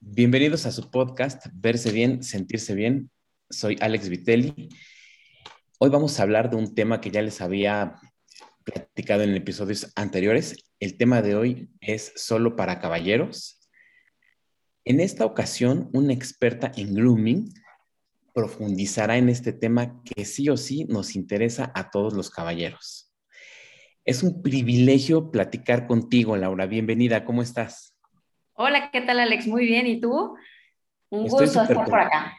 Bienvenidos a su podcast Verse Bien, Sentirse Bien. Soy Alex Vitelli. Hoy vamos a hablar de un tema que ya les había platicado en episodios anteriores. El tema de hoy es solo para caballeros. En esta ocasión, una experta en grooming profundizará en este tema que sí o sí nos interesa a todos los caballeros. Es un privilegio platicar contigo, Laura. Bienvenida, ¿cómo estás? Hola, ¿qué tal Alex? Muy bien, ¿y tú? Un gusto estar por acá.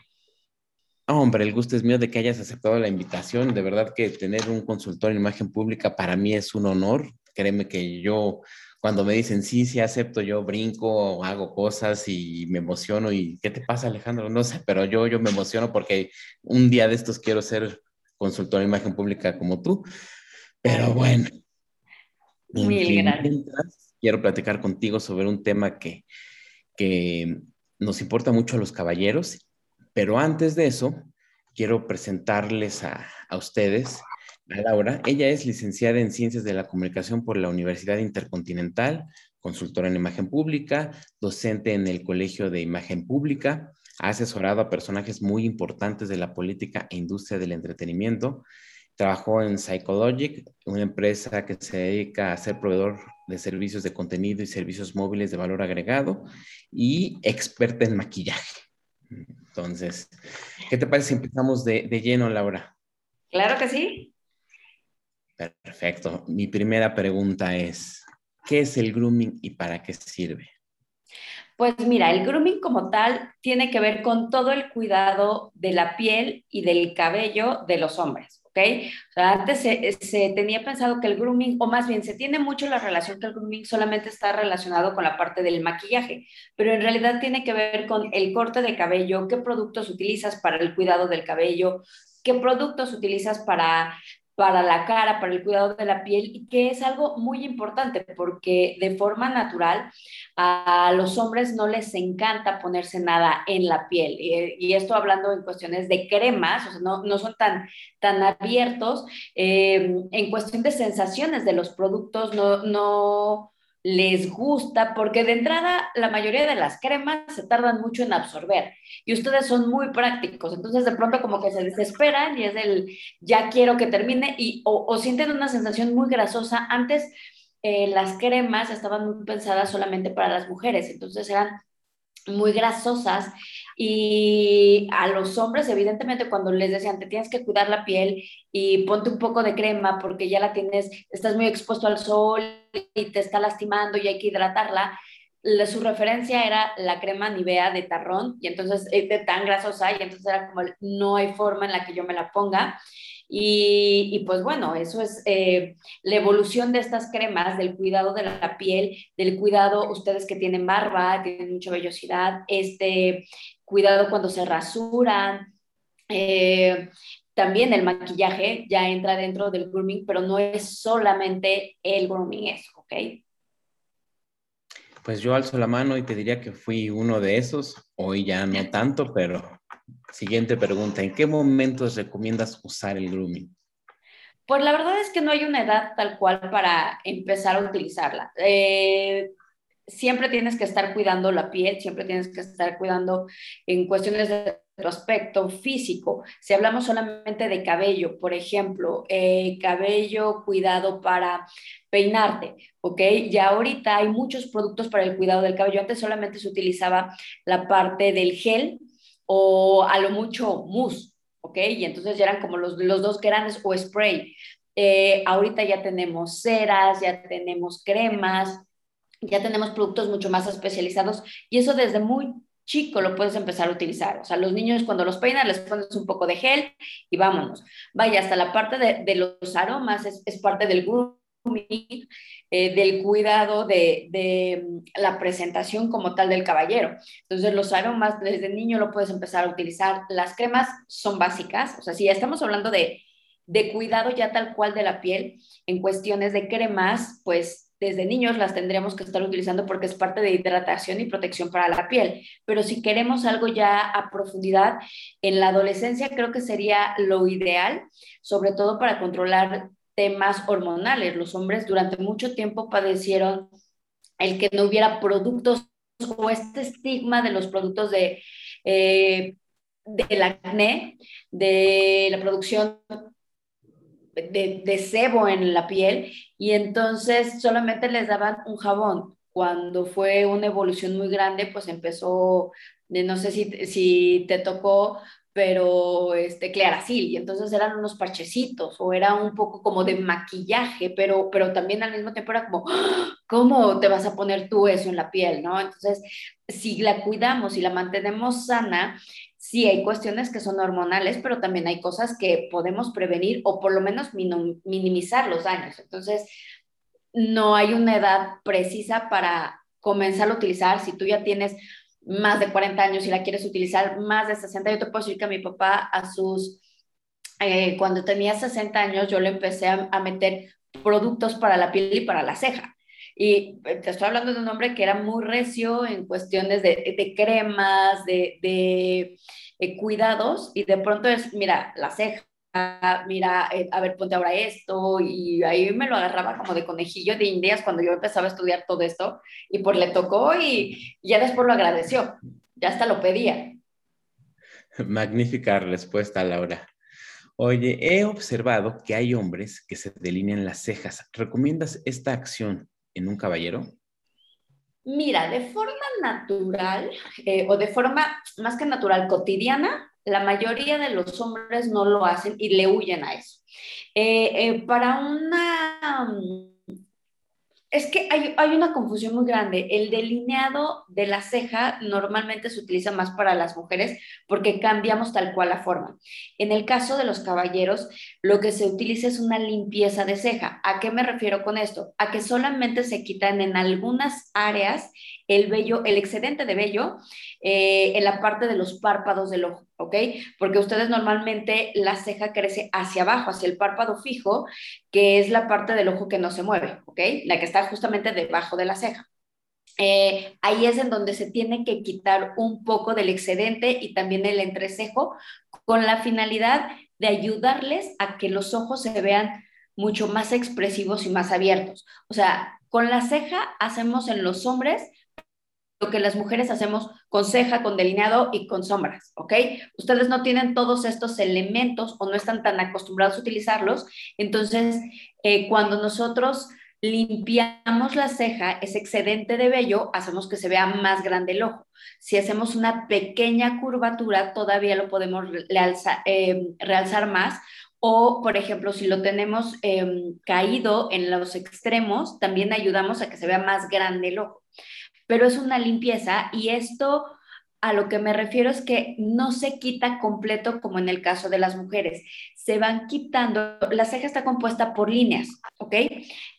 Hombre, el gusto es mío de que hayas aceptado la invitación. De verdad que tener un consultor en imagen pública para mí es un honor. Créeme que yo, cuando me dicen sí, sí acepto, yo brinco, hago cosas y me emociono. ¿Y qué te pasa, Alejandro? No sé, pero yo, yo me emociono porque un día de estos quiero ser consultor en imagen pública como tú. Pero bueno. Mil gracias quiero platicar contigo sobre un tema que, nos importa mucho a los caballeros, pero antes de eso, quiero presentarles a, a ustedes a Laura. Ella es licenciada en Ciencias de la Comunicación por la Universidad Intercontinental, consultora en imagen pública, docente en el Colegio de Imagen Pública, ha asesorado a personajes muy importantes de la política e industria del entretenimiento, Trabajó en Psychologic, una empresa que se dedica a ser proveedor de servicios de contenido y servicios móviles de valor agregado y experta en maquillaje. Entonces, ¿qué te parece si empezamos de, de lleno, Laura? Claro que sí. Perfecto. Mi primera pregunta es, ¿qué es el grooming y para qué sirve? Pues mira, el grooming como tal tiene que ver con todo el cuidado de la piel y del cabello de los hombres. O sea, antes se, tenía pensado que el grooming, o más bien se tiene mucho la relación que el grooming solamente está relacionado con la parte del maquillaje, pero en realidad tiene que ver con el corte de cabello, qué productos utilizas para el cuidado del cabello, qué productos utilizas para para la cara, para el cuidado de la piel, y que es algo muy importante porque de forma natural a los hombres no les encanta ponerse nada en la piel. Y, esto hablando en cuestiones de cremas, o sea, no, no son tan, tan abiertos. Eh, en cuestión de sensaciones de los productos, no, no les gusta, porque de entrada la mayoría de las cremas se tardan mucho en absorber y ustedes son muy prácticos, entonces de pronto como que se desesperan y es el ya quiero que termine y o, sienten una sensación muy grasosa. Antes eh, las cremas estaban pensadas solamente para las mujeres, entonces eran muy grasosas y a los hombres, evidentemente, cuando les decían, te tienes que cuidar la piel y ponte un poco de crema porque ya la tienes, estás muy expuesto al sol y te está lastimando y hay que hidratarla, su referencia era la crema Nivea de tarrón y entonces es de tan grasosa y entonces era como, no hay forma en la que yo me la ponga. Y, pues bueno, eso es eh, la evolución de estas cremas, del cuidado de la piel, del cuidado, ustedes que tienen barba, tienen mucha vellosidad, este cuidado cuando se rasuran. Eh, también el maquillaje ya entra dentro del grooming, pero no es solamente el grooming eso, ¿ok? Pues yo alzo la mano y te diría que fui uno de esos, hoy ya no tanto, pero Siguiente pregunta, ¿en qué momentos recomiendas usar el grooming? Pues la verdad es que no hay una edad tal cual para empezar a utilizarla. Eh, siempre tienes que estar cuidando la piel, siempre tienes que estar cuidando en cuestiones de tu aspecto físico. Si hablamos solamente de cabello, por ejemplo, eh, cabello cuidado para peinarte, ¿ok? Ya ahorita hay muchos productos para el cuidado del cabello. Antes solamente se utilizaba la parte del gel o a lo mucho mousse, ¿ok? Y entonces ya eran como los, los dos grandes o spray. Eh, ahorita ya tenemos ceras, ya tenemos cremas, ya tenemos productos mucho más especializados y eso desde muy chico lo puedes empezar a utilizar. O sea, los niños cuando los peinan les pones un poco de gel y vámonos. Vaya, hasta la parte de, de los aromas es, parte del grupo eh, del cuidado de, mm, la presentación como tal del caballero. Entonces, los aromas desde niño lo puedes empezar a utilizar. Las cremas son básicas, o sea, si ya estamos hablando de, de cuidado ya tal cual de la piel, en cuestiones de cremas, pues desde niños las tendremos que estar utilizando porque es parte de hidratación y protección para la piel. Pero si queremos algo ya a profundidad, en la adolescencia creo que sería lo ideal, sobre todo para controlar temas hormonales. Los hombres durante mucho tiempo padecieron el que no hubiera productos o este estigma de los productos de, eh, del acné, de la producción de, de, sebo en la piel, y entonces solamente les daban un jabón. Cuando fue una evolución muy grande, pues empezó, no sé si, si te tocó, pero este, Claracil, y entonces eran unos parchecitos o era un poco como de maquillaje, pero, pero también al mismo tiempo era como, ¡Ah! ¿cómo te vas a poner tú eso en la piel, no? Entonces, si la cuidamos y la mantenemos sana, sí hay cuestiones que son hormonales, pero también hay cosas que podemos prevenir o por lo menos minimizar los daños. Entonces, no hay una edad precisa para comenzar a utilizar. Si tú ya tienes más de 40 años y la quieres utilizar más de 60, yo te puedo decir que a mi papá a sus, eh, cuando tenía 60 años, yo le empecé a, meter productos para la piel y para la ceja. Y eh, te estoy hablando de un hombre que era muy recio en cuestiones de, de cremas, de, de, de, cuidados, y de pronto es, mira, la ceja, mira, eh, a ver, ponte ahora esto, y ahí me lo agarraba como de conejillo de indias cuando yo empezaba a estudiar todo esto, y pues le tocó y ya después lo agradeció, ya hasta lo pedía. Magnífica respuesta, Laura. Oye, he observado que hay hombres que se delinean las cejas. ¿Recomiendas esta acción en un caballero? Mira, de forma natural eh, o de forma más que natural cotidiana, la mayoría de los hombres no lo hacen y le huyen a eso. Eh, eh, para una es que hay, una confusión muy grande. El delineado de la ceja normalmente se utiliza más para las mujeres porque cambiamos tal cual la forma. En el caso de los caballeros, lo que se utiliza es una limpieza de ceja. ¿A qué me refiero con esto? A que solamente se quitan en algunas áreas el vello, el excedente de vello eh, en la parte de los párpados del ojo, ¿ok? Porque ustedes normalmente la ceja crece hacia abajo, hacia el párpado fijo, que es la parte del ojo que no se mueve, ¿ok? La que está justamente debajo de la ceja. Eh, ahí es en donde se tiene que quitar un poco del excedente y también el entrecejo con la finalidad de ayudarles a que los ojos se vean mucho más expresivos y más abiertos. O sea, con la ceja hacemos en los hombres lo que las mujeres hacemos con ceja, con delineado y con sombras, ¿ok? Ustedes no tienen todos estos elementos o no están tan acostumbrados a utilizarlos, entonces eh, cuando nosotros limpiamos la ceja, ese excedente de vello, hacemos que se vea más grande el ojo. Si hacemos una pequeña curvatura, todavía lo podemos eh, realzar más. O, por ejemplo, si lo tenemos em, caído en los extremos, también ayudamos a que se vea más grande el ojo pero es una limpieza y esto a lo que me refiero es que no se quita completo como en el caso de las mujeres. Se van quitando, la ceja está compuesta por líneas, ¿ok?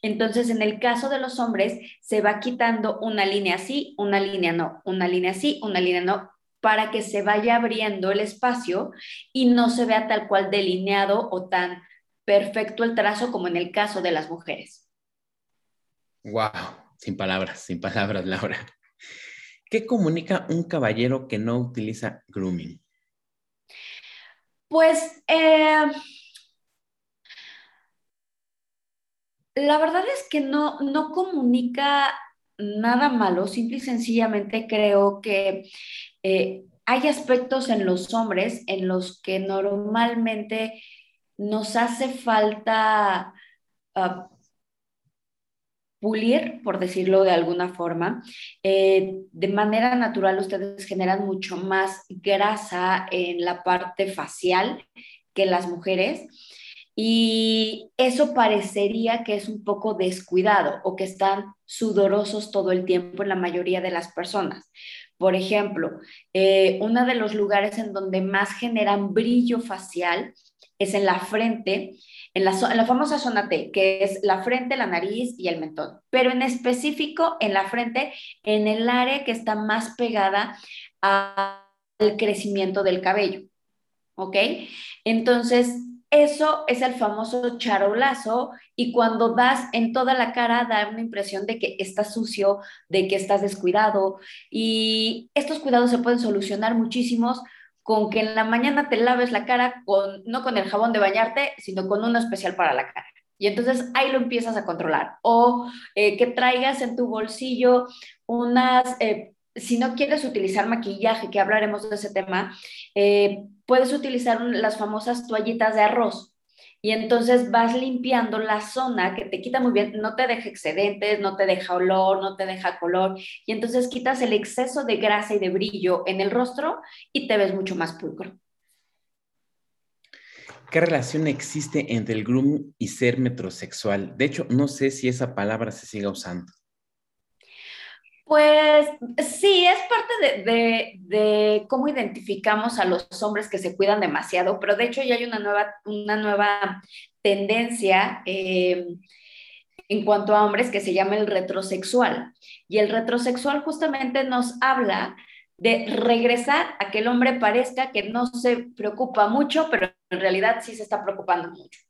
Entonces, en el caso de los hombres, se va quitando una línea así, una línea no, una línea así, una línea no, para que se vaya abriendo el espacio y no se vea tal cual delineado o tan perfecto el trazo como en el caso de las mujeres. Wow, sin palabras, sin palabras, Laura. ¿Qué comunica un caballero que no utiliza grooming? Pues eh, la verdad es que no, no comunica nada malo, simple y sencillamente creo que eh, hay aspectos en los hombres en los que normalmente nos hace falta ah, pulir, por decirlo de alguna forma. Eh, de manera natural ustedes generan mucho más grasa en la parte facial que las mujeres y eso parecería que es un poco descuidado o que están sudorosos todo el tiempo en la mayoría de las personas. Por ejemplo, eh, uno de los lugares en donde más generan brillo facial es en la frente en la, famosa zona T, que es la frente, la nariz y el mentón, pero en específico en la frente, en el área que está más pegada al crecimiento del cabello. ¿Ok? Entonces, eso es el famoso charolazo y cuando das en toda la cara da una impresión de que estás sucio, de que estás descuidado y estos cuidados se pueden solucionar muchísimos con que en la mañana te laves la cara con, no con el jabón de bañarte, sino con uno especial para la cara. Y entonces ahí lo empiezas a controlar. O eh, que traigas en tu bolsillo unas, eh, si no quieres utilizar maquillaje, que hablaremos de ese tema, eh, puedes utilizar las famosas toallitas de arroz. Y entonces vas limpiando la zona que te quita muy bien, no te deja excedentes, no te deja olor, no te deja color. Y entonces quitas el exceso de grasa y de brillo en el rostro y te ves mucho más pulcro. ¿Qué relación existe entre el groom y ser metrosexual? De hecho, no sé si esa palabra se siga usando. Pues sí, es parte de, cómo identificamos a los hombres que se cuidan demasiado, pero de hecho ya hay una nueva, una nueva tendencia eh, en cuanto a hombres que se llama el retrosexual. Y el retrosexual justamente nos habla de regresar a que el hombre parezca que no se preocupa mucho, pero en realidad sí se está preocupando mucho.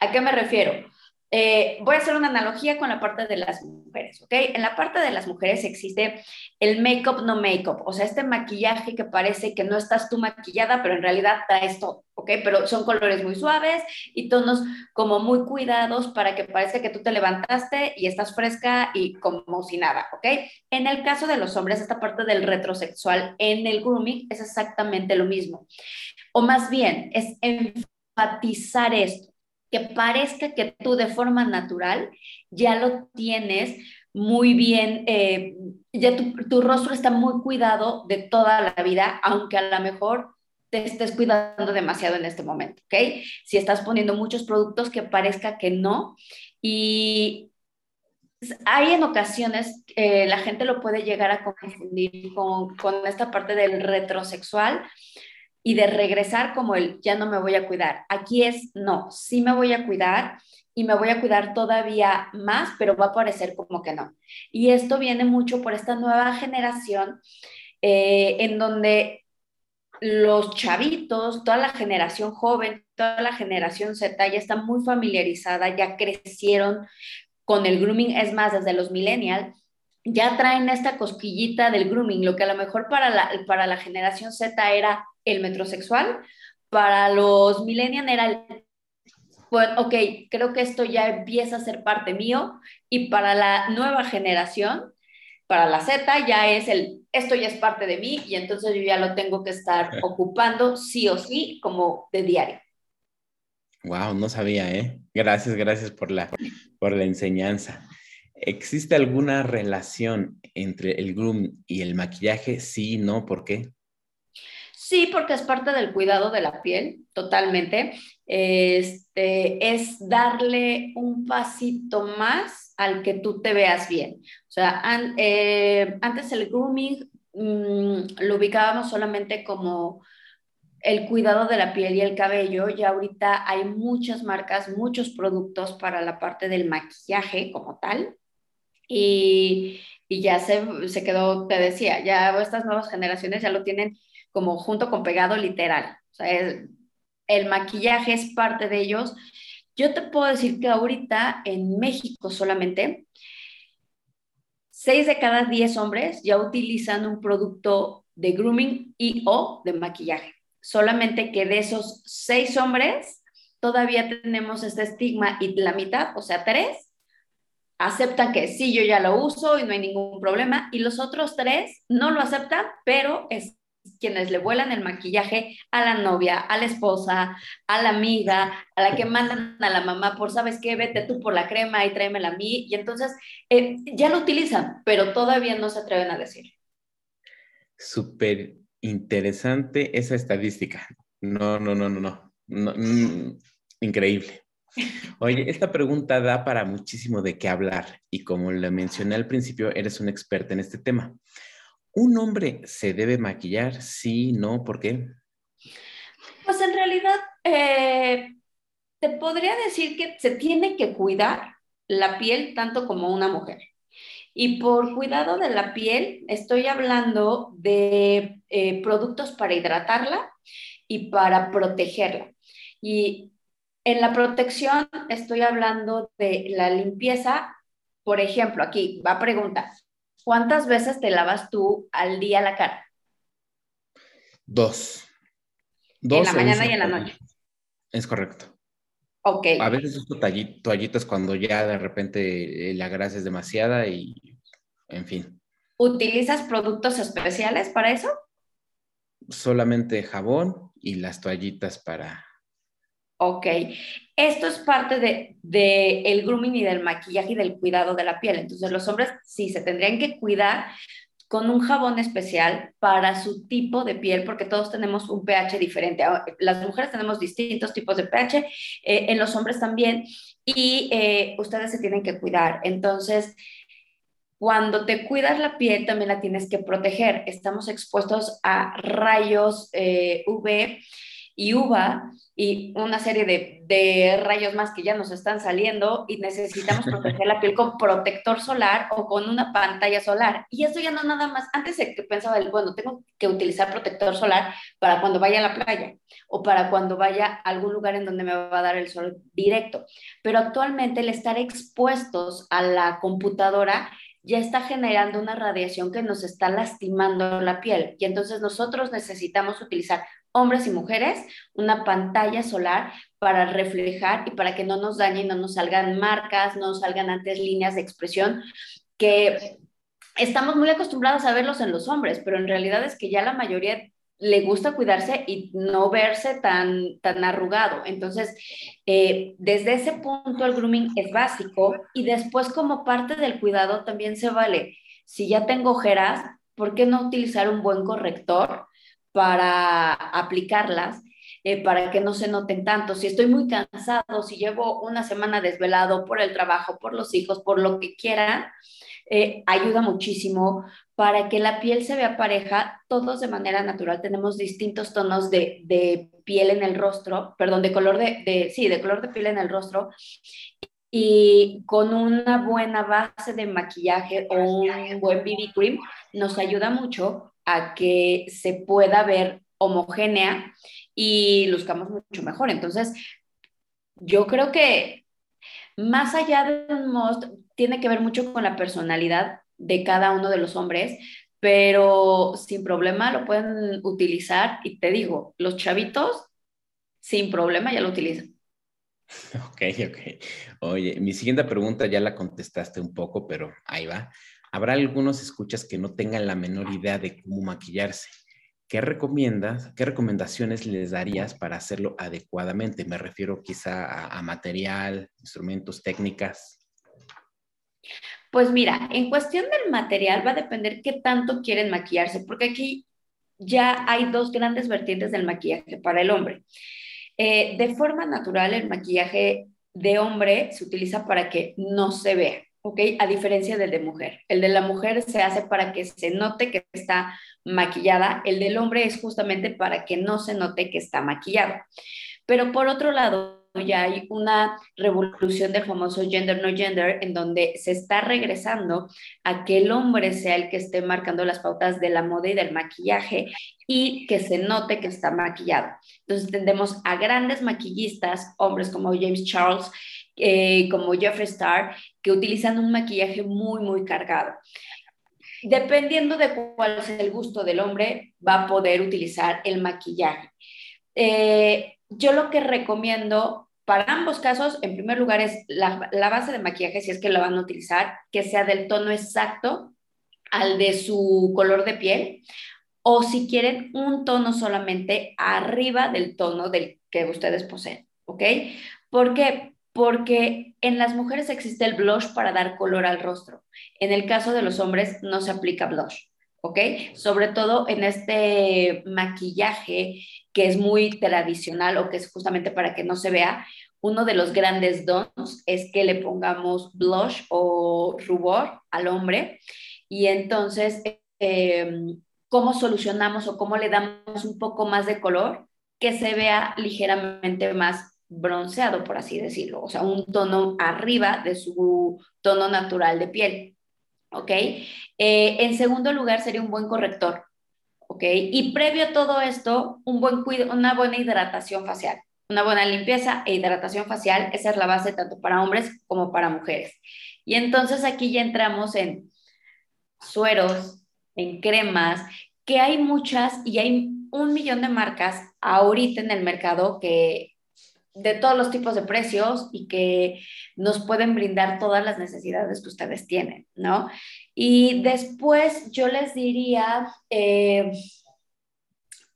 ¿A qué me refiero? Eh, voy a hacer una analogía con la parte de las mujeres, ¿ok? En la parte de las mujeres existe el make-up no make-up, o sea, este maquillaje que parece que no estás tú maquillada, pero en realidad traes todo, ¿ok? Pero son colores muy suaves y tonos como muy cuidados para que parezca que tú te levantaste y estás fresca y como si nada, ¿ok? En el caso de los hombres, esta parte del retrosexual en el grooming es exactamente lo mismo. O más bien, es enfatizar esto que parezca que tú de forma natural ya lo tienes muy bien, eh, ya tu, rostro está muy cuidado de toda la vida, aunque a lo mejor te estés cuidando demasiado en este momento. Si estás poniendo muchos productos que parezca que no. Y hay en ocasiones, eh, la gente lo puede llegar a confundir con, con esta parte del retrosexual, y de regresar como el ya no me voy a cuidar. Aquí es no, sí me voy a cuidar y me voy a cuidar todavía más, pero va a parecer como que no. Y esto viene mucho por esta nueva generación eh, en donde los chavitos, toda la generación joven, toda la generación Z ya está muy familiarizada, ya crecieron con el grooming, es más, desde los millennials, ya traen esta cosquillita del grooming, lo que a lo mejor para la, para la generación Z era el metrosexual, para los millennials era el, pues, ok, creo que esto ya empieza a ser parte mío, y para la nueva generación, para la Z, ya es el, esto ya es parte de mí, y entonces yo ya lo tengo que estar ocupando sí o sí como de diario. Wow, no sabía, ¿eh? Gracias, gracias por la, por la enseñanza. ¿Existe alguna relación entre el groom y el maquillaje? Sí, no, ¿por qué? Sí, porque es parte del cuidado de la piel, totalmente. Este, es darle un pasito más al que tú te veas bien. O sea, eh, antes el grooming mm, lo ubicábamos solamente como el cuidado de la piel y el cabello, y ahorita hay muchas marcas, muchos productos para la parte del maquillaje como tal. Y, y ya se, se quedó, te decía, ya estas nuevas generaciones ya lo tienen como junto con pegado literal. O sea, el, maquillaje es parte de ellos. Yo te puedo decir que ahorita en México solamente, seis de cada diez hombres ya utilizan un producto de grooming y o de maquillaje. Solamente que de esos seis hombres, todavía tenemos este estigma y la mitad, o sea, tres, aceptan que sí, yo ya lo uso y no hay ningún problema, y los otros tres no lo aceptan, pero es, quienes le vuelan el maquillaje a la novia, a la esposa, a la amiga, a la que mandan a la mamá por, ¿sabes qué? Vete tú por la crema y tráemela a mí. Y entonces eh, ya lo utilizan, pero todavía no se atreven a decir. Súper interesante esa estadística. No, no, no, no, no. Mm, increíble. Oye, esta pregunta da para muchísimo de qué hablar y como le mencioné al principio, eres un experta en este tema. ¿Un hombre se debe maquillar? Sí, no, ¿por qué? Pues en realidad, eh, te podría decir que se tiene que cuidar la piel tanto como una mujer. Y por cuidado de la piel, estoy hablando de eh, productos para hidratarla y para protegerla. Y en la protección estoy hablando de la limpieza. Por ejemplo, aquí va a preguntar, ¿Cuántas veces te lavas tú al día la cara? Dos. Dos en la mañana y en la noche. Es correcto. Ok. A veces uso toallitas cuando ya de repente eh, la grasa es demasiada y, en fin. ¿Utilizas productos especiales para eso? Solamente jabón y las toallitas para... Ok, esto es parte de, de, el grooming y del maquillaje y del cuidado de la piel. Entonces los hombres sí se tendrían que cuidar con un jabón especial para su tipo de piel, porque todos tenemos un pH diferente. Ah, las mujeres tenemos distintos tipos de pH, eh, en los hombres también, y eh, ustedes se tienen que cuidar. Entonces, cuando te cuidas la piel, también la tienes que proteger. Estamos expuestos a rayos eh, UV y UVA y una serie de, rayos más que ya nos están saliendo y necesitamos proteger la piel con protector solar o con una pantalla solar. Y eso ya no nada más, antes de que pensaba, bueno, tengo que utilizar protector solar para cuando vaya a la playa o para cuando vaya a algún lugar en donde me va a dar el sol directo. Pero actualmente el estar expuestos a la computadora ya está generando una radiación que nos está lastimando la piel. Y entonces nosotros necesitamos utilizar hombres y mujeres, una pantalla solar para reflejar y para que no nos dañen, no nos salgan marcas, no salgan antes líneas de expresión que estamos muy acostumbrados a verlos en los hombres, pero en realidad es que ya la mayoría le gusta cuidarse y no verse tan, tan arrugado. Entonces, eh, desde ese punto el grooming es básico y después como parte del cuidado también se vale. Si ya tengo ojeras, ¿por qué no utilizar un buen corrector? para aplicarlas, eh, para que no se noten tanto. Si estoy muy cansado, si llevo una semana desvelado por el trabajo, por los hijos, por lo que quiera, eh, ayuda muchísimo para que la piel se vea pareja, todos de manera natural tenemos distintos tonos de, de piel en el rostro, perdón, de color de, de, sí, de color de piel en el rostro, y con una buena base de maquillaje o un buen BB cream nos ayuda mucho a que se pueda ver homogénea y luzcamos mucho mejor. Entonces, yo creo que más allá de un most, tiene que ver mucho con la personalidad de cada uno de los hombres, pero sin problema lo pueden utilizar y te digo, los chavitos sin problema ya lo utilizan. Ok, ok. Oye, mi siguiente pregunta ya la contestaste un poco, pero ahí va. Habrá algunos escuchas que no tengan la menor idea de cómo maquillarse. ¿Qué recomiendas, qué recomendaciones les darías para hacerlo adecuadamente? Me refiero quizá a, material, instrumentos, técnicas. Pues mira, en cuestión del material va a depender qué tanto quieren maquillarse, porque aquí ya hay dos grandes vertientes del maquillaje para el hombre. Eh, de forma natural, el maquillaje de hombre se utiliza para que no se vea. ¿ok? A diferencia del de mujer. El de la mujer se hace para que se note que está maquillada, el del hombre es justamente para que no se note que está maquillado. Pero por otro lado, ya hay una revolución del famoso gender no gender, en donde se está regresando a que el hombre sea el que esté marcando las pautas de la moda y del maquillaje y que se note que está maquillado. Entonces tendemos a grandes maquillistas, hombres como James Charles, eh, como Jeffree Star, que utilizan un maquillaje muy, muy cargado. Dependiendo de cuál es el gusto del hombre, va a poder utilizar el maquillaje. Eh, yo lo que recomiendo para ambos casos, en primer lugar, es la, base de maquillaje, si es que lo van a utilizar, que sea del tono exacto al de su color de piel, o si quieren un tono solamente arriba del tono del que ustedes poseen, ¿ok? Porque porque en las mujeres existe el blush para dar color al rostro. En el caso de los hombres no se aplica blush, ¿ok? Sobre todo en este maquillaje que es muy tradicional o que es justamente para que no se vea. Uno de los grandes dons es que le pongamos blush o rubor al hombre y entonces, em, ¿cómo solucionamos o cómo le damos un poco más de color? Que se vea ligeramente más bronceado, por así decirlo, o sea, un tono arriba de su tono natural de piel. ¿Ok? Eh, en segundo lugar sería un buen corrector. ¿Ok? Y previo a todo esto, un buen una buena hidratación facial. Una buena limpieza e hidratación facial, esa es la base tanto para hombres como para mujeres. Y entonces aquí ya entramos en sueros, en cremas, que hay muchas y hay un millón de marcas ahorita en el mercado que de todos los tipos de precios y que nos pueden brindar todas las necesidades que ustedes tienen, ¿no? Y después yo les diría eh,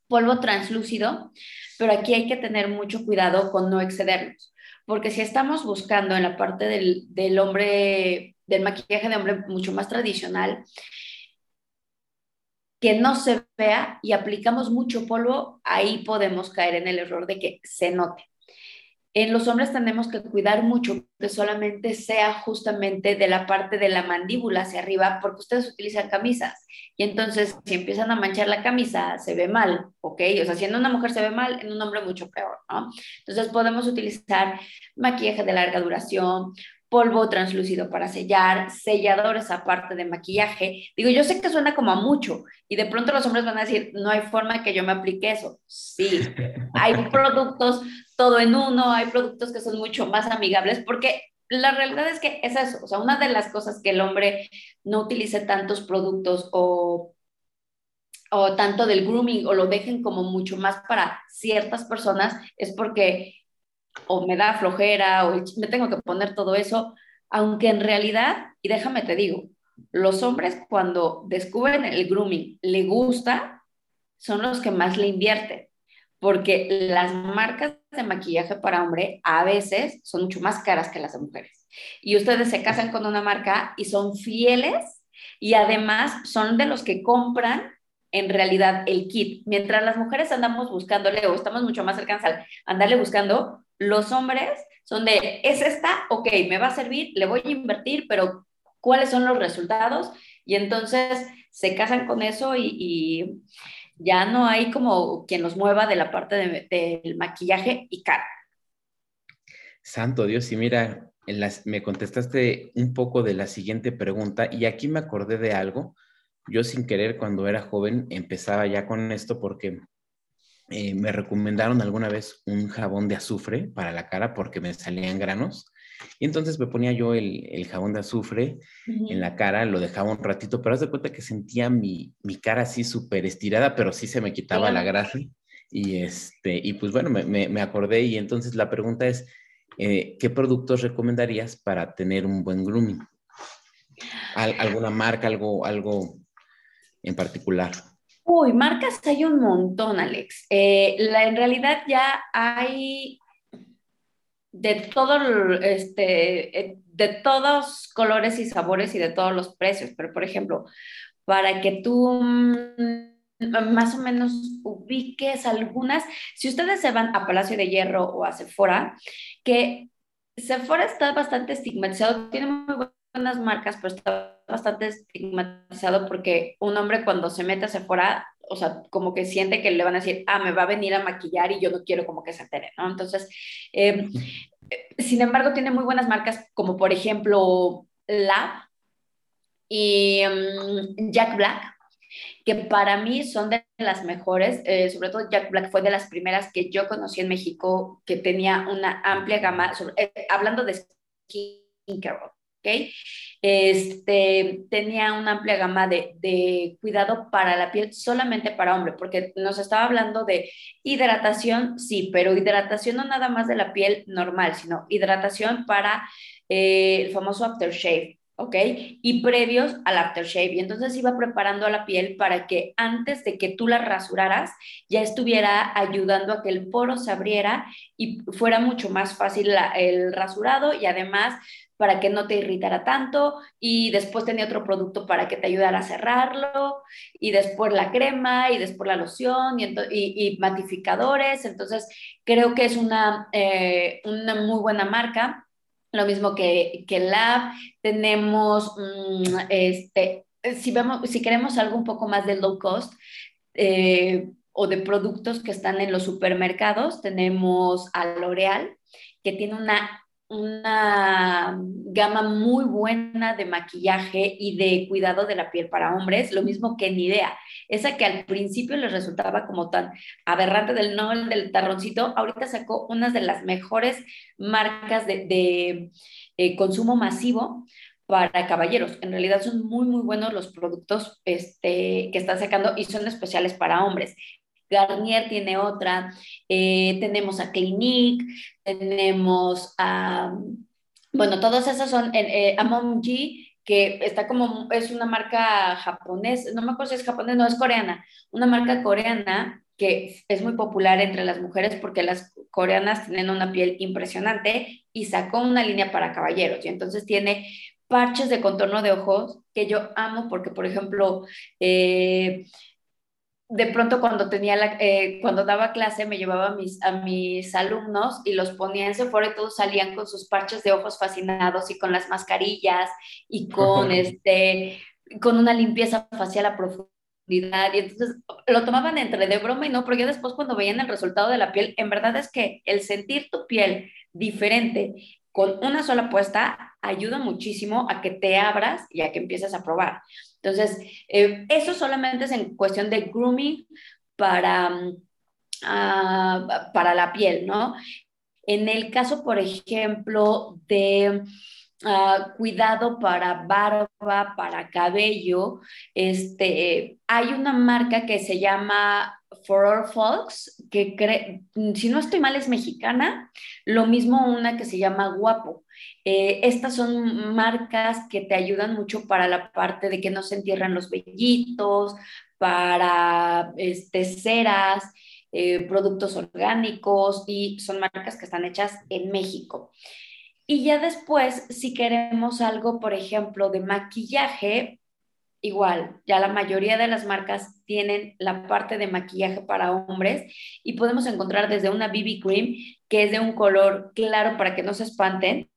polvo translúcido, pero aquí hay que tener mucho cuidado con no excedernos, porque si estamos buscando en la parte del, del hombre, del maquillaje de hombre mucho más tradicional, que no se vea y aplicamos mucho polvo, ahí podemos caer en el error de que se note. En los hombres tenemos que cuidar mucho que solamente sea justamente de la parte de la mandíbula hacia arriba, porque ustedes utilizan camisas. Y entonces, si empiezan a manchar la camisa, se ve mal, ¿ok? O sea, si en una mujer se ve mal, en un hombre mucho peor, ¿no? Entonces, podemos utilizar maquillaje de larga duración, polvo translúcido para sellar, selladores aparte de maquillaje. Digo, yo sé que suena como a mucho y de pronto los hombres van a decir, no hay forma que yo me aplique eso. Sí, hay productos todo en uno, hay productos que son mucho más amigables porque la realidad es que es eso, o sea, una de las cosas que el hombre no utilice tantos productos o o tanto del grooming o lo dejen como mucho más para ciertas personas es porque o me da flojera o me tengo que poner todo eso, aunque en realidad, y déjame te digo, los hombres cuando descubren el grooming le gusta, son los que más le invierten, porque las marcas de maquillaje para hombre a veces son mucho más caras que las de mujeres. Y ustedes se casan con una marca y son fieles y además son de los que compran en realidad el kit. Mientras las mujeres andamos buscándole o estamos mucho más cercanas al andarle buscando, los hombres son de, es esta, ok, me va a servir, le voy a invertir, pero ¿cuáles son los resultados? Y entonces se casan con eso y, ya no hay como quien los mueva de la parte del maquillaje y cara. Santo Dios, y mira, me contestaste un poco de la siguiente pregunta y aquí me acordé de algo. Yo sin querer cuando era joven empezaba ya con esto porque eh, me recomendaron alguna vez un jabón de azufre para la cara porque me salían granos. Y entonces me ponía yo el, jabón de azufre en la cara, lo dejaba un ratito, pero haz de cuenta que sentía mi, cara así súper estirada, pero sí se me quitaba la grasa. Y, este, y pues bueno, me, acordé y entonces la pregunta es, eh, ¿qué productos recomendarías para tener un buen grooming? ¿Alguna marca, algo, algo en particular? Uy, marcas hay un montón, Alex. Eh, en realidad ya hay de todo, este, eh, de todos colores y sabores y de todos los precios. Pero, por ejemplo, para que tú mm, más o menos ubiques algunas, si ustedes se van a Palacio de Hierro o a Sephora, que Sephora está bastante estigmatizado, tiene muy buenas marcas, pero está bastante estigmatizado porque un hombre cuando se mete a Sephora, o sea, como que siente que le van a decir, ah, me va a venir a maquillar y yo no quiero como que se entere, ¿no? Entonces, em, sin embargo, tiene muy buenas marcas como por ejemplo Lab y em, Jack Black, que para mí son de las mejores, eh, sobre todo Jack Black fue de las primeras que yo conocí en México, que tenía una amplia gama, eh, hablando de skincare, ¿ok? Este, tenía una amplia gama de, de, cuidado para la piel, solamente para hombre, porque nos estaba hablando de hidratación, sí, pero hidratación no nada más de la piel normal, sino hidratación para eh, el famoso aftershave. ¿ok? Y previos al aftershave. Y entonces iba preparando a la piel para que antes de que tú la rasuraras, ya estuviera ayudando a que el poro se abriera y fuera mucho más fácil el rasurado y además para que no te irritara tanto y después tenía otro producto para que te ayudara a cerrarlo y después la crema y después la loción y, y, matificadores. Entonces creo que es una, eh, una muy buena marca. Lo mismo que, que Lab. Tenemos, mm, este, si, vemos, si queremos algo un poco más de low cost, eh, o de productos que están en los supermercados, tenemos a L'Oreal, que tiene una una gama muy buena de maquillaje y de cuidado de la piel para hombres, lo mismo que Nidea. Esa que al principio les resultaba como tan aberrante del no del tarroncito, ahorita sacó unas de las mejores marcas de, eh, consumo masivo para caballeros. En realidad son muy, muy buenos los productos este, que están sacando y son especiales para hombres. Garnier tiene otra, eh, tenemos a Clinique, tenemos a, bueno, todos esos son, eh, a G que está como, es una marca japonesa, no me acuerdo si es japonesa, no, es coreana, una marca coreana que es muy popular entre las mujeres porque las coreanas tienen una piel impresionante y sacó una línea para caballeros y entonces tiene parches de contorno de ojos que yo amo porque, por ejemplo, eh, de pronto cuando tenía la, eh, cuando daba clase me llevaba a mis, a mis alumnos y los ponía en Sephora y todos salían con sus parches de ojos fascinados y con las mascarillas y con este con una limpieza facial a profundidad y entonces lo tomaban entre de broma y no, porque después cuando veían el resultado de la piel, en verdad es que el sentir tu piel diferente con una sola puesta ayuda muchísimo a que te abras y a que empieces a probar. Entonces, eh, eso solamente es en cuestión de grooming para, ah, para la piel, ¿no? En el caso, por ejemplo, de Ah, cuidado para barba, para cabello. Este, hay una marca que se llama For All Folks, que si no estoy mal es mexicana, lo mismo una que se llama Guapo. Eh, estas son marcas que te ayudan mucho para la parte de que no se entierran los vellitos, para este, ceras, eh, productos orgánicos y son marcas que están hechas en México. Y ya después, si queremos algo, por ejemplo, de maquillaje, igual, ya la mayoría de las marcas tienen la parte de maquillaje para hombres y podemos encontrar desde una BB cream que es de un color claro para que no se espanten.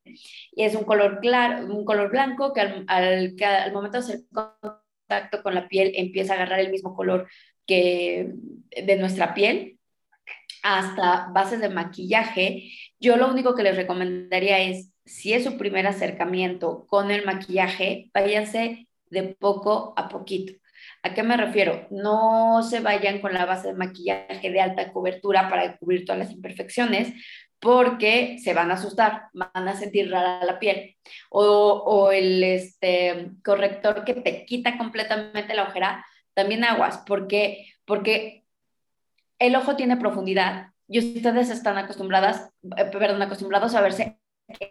Y es un color claro, un color blanco que al, al momento de hacer contacto con la piel empieza a agarrar el mismo color que de nuestra piel hasta bases de maquillaje yo lo único que les recomendaría es, si es su primer acercamiento con el maquillaje, váyanse de poco a poquito. ¿A qué me refiero? No se vayan con la base de maquillaje de alta cobertura para cubrir todas las imperfecciones, porque se van a asustar, van a sentir rara la piel. O, el este, corrector que te quita completamente la ojera, también aguas, porque, porque el ojo tiene profundidad y ustedes están acostumbradas, eh, perdón, acostumbrados a verse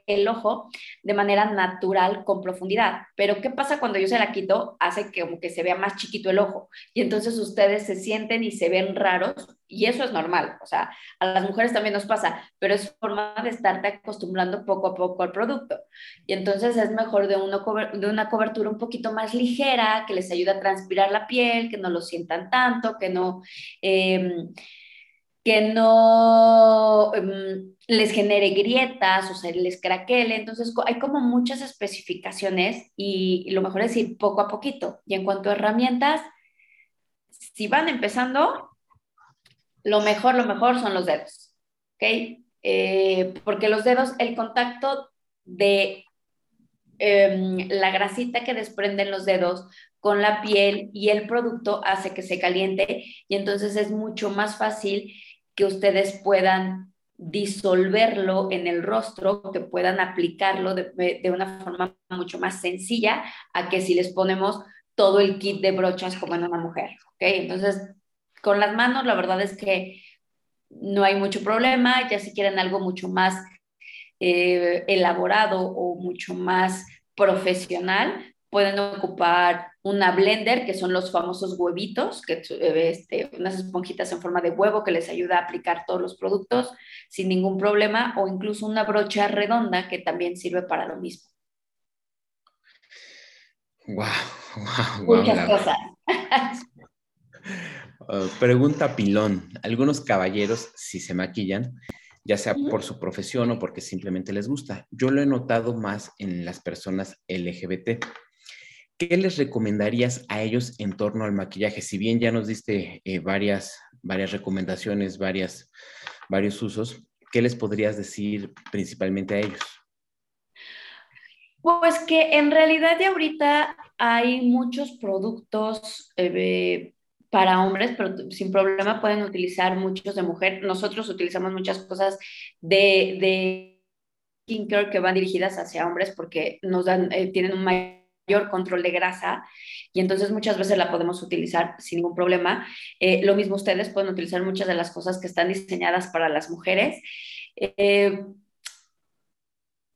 el ojo de manera natural con profundidad. Pero ¿qué pasa cuando yo se la quito? Hace que como que se vea más chiquito el ojo y entonces ustedes se sienten y se ven raros y eso es normal. O sea, a las mujeres también nos pasa, pero es forma de estarte acostumbrando poco a poco al producto. Y entonces es mejor de, uno, de una cobertura un poquito más ligera, que les ayude a transpirar la piel, que no lo sientan tanto, que no... Em, que no em, les genere grietas o se les craquele. Entonces, hay como muchas especificaciones y, lo mejor es ir poco a poquito. Y en cuanto a herramientas, si van empezando, lo mejor, lo mejor son los dedos, ¿ok? Eh, porque los dedos, el contacto de em, la grasita que desprenden los dedos con la piel y el producto hace que se caliente y entonces es mucho más fácil que ustedes puedan disolverlo en el rostro, que puedan aplicarlo de, una forma mucho más sencilla a que si les ponemos todo el kit de brochas como en una mujer. Entonces, con las manos, la verdad es que no hay mucho problema, ya si quieren algo mucho más eh, elaborado o mucho más profesional, pueden ocupar una blender, que son los famosos huevitos, que eh, este, unas esponjitas en forma de huevo que les ayuda a aplicar todos los productos sin ningún problema, o incluso una brocha redonda que también sirve para lo mismo. Wow, wow, Muchas cosas. Uh, pregunta pilón. Algunos caballeros, si se maquillan, ya sea por su profesión o porque simplemente les gusta. Yo lo he notado más en las personas LGBT. ¿Qué les recomendarías a ellos en torno al maquillaje? Si bien ya nos diste eh, varias, varias recomendaciones, varias, varios usos, ¿qué les podrías decir principalmente a ellos? Pues que en realidad ya ahorita hay muchos productos eh, para hombres, pero sin problema pueden utilizar muchos de mujer. Nosotros utilizamos muchas cosas de, de skincare que van dirigidas hacia hombres porque nos dan, eh, tienen un mayor mayor control de grasa y entonces muchas veces la podemos utilizar sin ningún problema. Eh, lo mismo ustedes pueden utilizar muchas de las cosas que están diseñadas para las mujeres. Eh,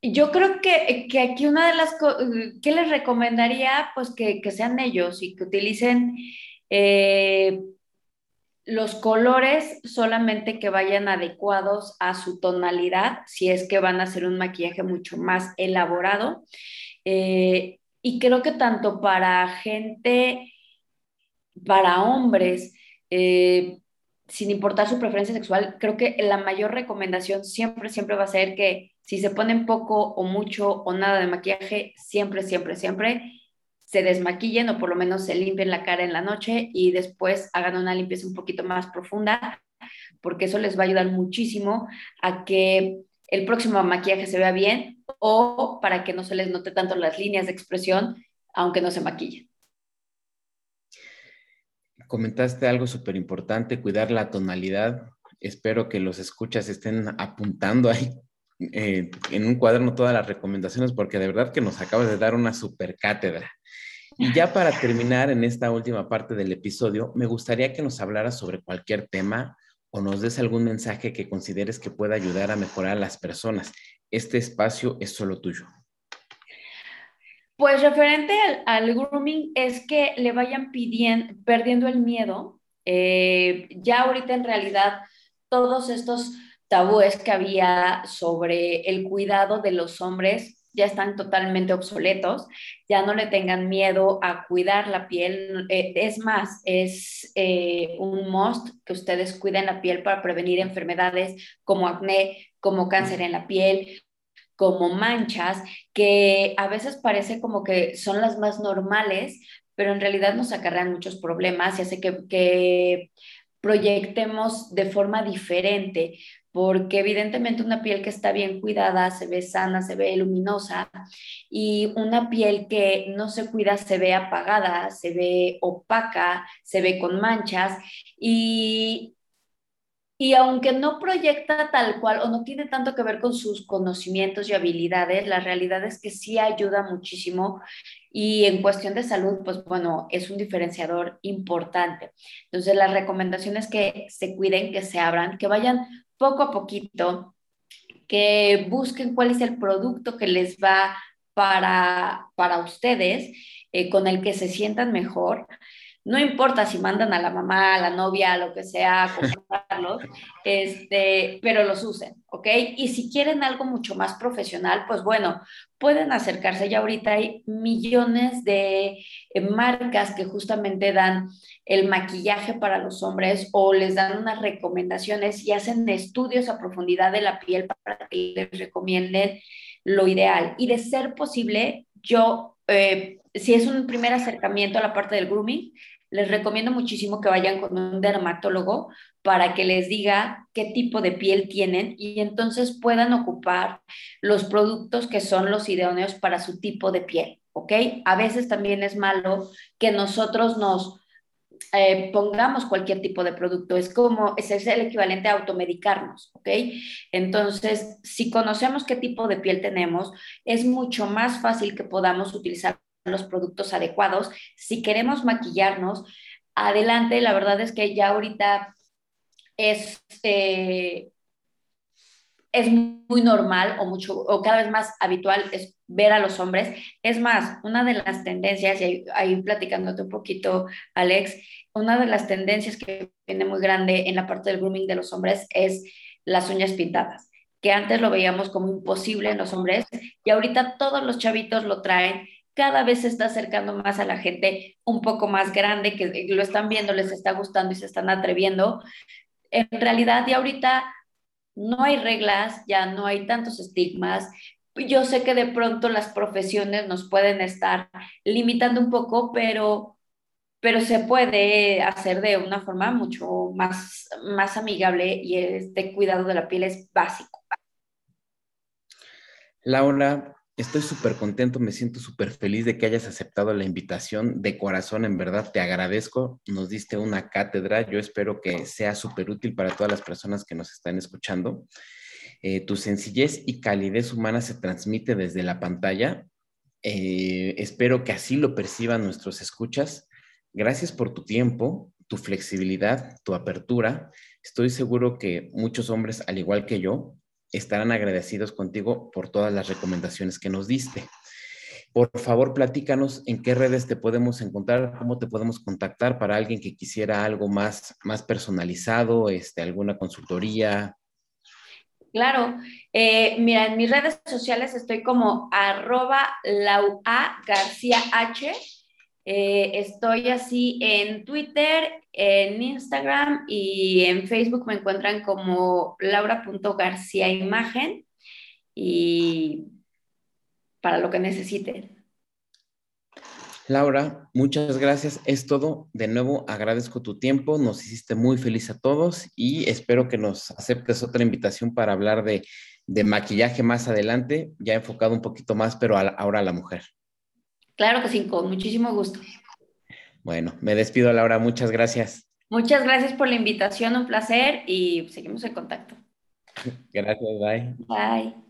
Yo creo que, que, aquí una de las cosas que les recomendaría, pues que, que, sean ellos y que utilicen eh, los colores solamente que vayan adecuados a su tonalidad, si es que van a hacer un maquillaje mucho más elaborado. Y creo que tanto para gente, para hombres, eh, sin importar su preferencia sexual, creo que la mayor recomendación siempre, siempre va a ser que si se ponen poco o mucho o nada de maquillaje, siempre, siempre, siempre se desmaquillen o por lo menos se limpien la cara en la noche y después hagan una limpieza un poquito más profunda, porque eso les va a ayudar muchísimo a que el próximo maquillaje se vea bien o para que no se les note tanto las líneas de expresión, aunque no se maquillen. Comentaste algo súper importante, cuidar la tonalidad. Espero que los escuchas estén apuntando ahí eh, en un cuaderno todas las recomendaciones, porque de verdad que nos acabas de dar una super cátedra. Y ya para terminar en esta última parte del episodio, me gustaría que nos hablaras sobre cualquier tema o nos des algún mensaje que consideres que pueda ayudar a mejorar a las personas. Este espacio es solo tuyo. Pues referente al, grooming es que le vayan pidiendo, perdiendo el miedo. Eh, ya ahorita en realidad todos estos tabúes que había sobre el cuidado de los hombres ya están totalmente obsoletos, ya no le tengan miedo a cuidar la piel. Eh, es más, es eh, un must que ustedes cuiden la piel para prevenir enfermedades como acné, como cáncer en la piel, como manchas, que a veces parece como que son las más normales, pero en realidad nos acarrean muchos problemas y hace que, que proyectemos de forma diferente porque evidentemente una piel que está bien cuidada se ve sana, se ve luminosa, y una piel que no se cuida se ve apagada, se ve opaca, se ve con manchas, y, y aunque no proyecta tal cual o no tiene tanto que ver con sus conocimientos y habilidades, la realidad es que sí ayuda muchísimo y en cuestión de salud, pues bueno, es un diferenciador importante. Entonces, las recomendaciones que se cuiden, que se abran, que vayan poco a poquito, que busquen cuál es el producto que les va para, para ustedes, eh, con el que se sientan mejor no importa si mandan a la mamá, a la novia, a lo que sea, a comprarlos, este, pero los usen, ¿ok? Y si quieren algo mucho más profesional, pues bueno, pueden acercarse. Ya ahorita hay millones de eh, marcas que justamente dan el maquillaje para los hombres o les dan unas recomendaciones y hacen estudios a profundidad de la piel para que les recomienden lo ideal. Y de ser posible, yo eh, si es un primer acercamiento a la parte del grooming, les recomiendo muchísimo que vayan con un dermatólogo para que les diga qué tipo de piel tienen y entonces puedan ocupar los productos que son los idóneos para su tipo de piel, ¿ok? A veces también es malo que nosotros nos eh, pongamos cualquier tipo de producto, es como, ese es el equivalente a automedicarnos, ¿ok? Entonces, si conocemos qué tipo de piel tenemos, es mucho más fácil que podamos utilizar los productos adecuados. Si queremos maquillarnos, adelante, la verdad es que ya ahorita es, eh, es muy normal o, mucho, o cada vez más habitual es ver a los hombres. Es más, una de las tendencias, y ahí, platicándote un poquito, Alex, una de las tendencias que viene muy grande en la parte del grooming de los hombres es las uñas pintadas, que antes lo veíamos como imposible en los hombres y ahorita todos los chavitos lo traen cada vez se está acercando más a la gente un poco más grande, que lo están viendo, les está gustando y se están atreviendo. En realidad, ya ahorita no hay reglas, ya no hay tantos estigmas. Yo sé que de pronto las profesiones nos pueden estar limitando un poco, pero, pero se puede hacer de una forma mucho más, más amigable y este cuidado de la piel es básico. Laura, Estoy súper contento, me siento súper feliz de que hayas aceptado la invitación. De corazón, en verdad, te agradezco. Nos diste una cátedra. Yo espero que sea súper útil para todas las personas que nos están escuchando. Eh, tu sencillez y calidez humana se transmite desde la pantalla. Eh, espero que así lo perciban nuestros escuchas. Gracias por tu tiempo, tu flexibilidad, tu apertura. Estoy seguro que muchos hombres, al igual que yo, estarán agradecidos contigo por todas las recomendaciones que nos diste. Por favor, platícanos en qué redes te podemos encontrar, cómo te podemos contactar para alguien que quisiera algo más, más personalizado, este, alguna consultoría. Claro, eh, mira, en mis redes sociales estoy como arroba laua García H. Eh, estoy así en Twitter, en Instagram y en Facebook me encuentran como laura.garcía imagen y para lo que necesiten. Laura, muchas gracias. Es todo. De nuevo, agradezco tu tiempo. Nos hiciste muy feliz a todos y espero que nos aceptes otra invitación para hablar de, maquillaje más adelante, ya enfocado un poquito más, pero ahora a la mujer. Claro que sí, con muchísimo gusto. Bueno, me despido, Laura. Muchas gracias. Muchas gracias por la invitación, un placer y seguimos en contacto. Gracias, bye. Bye.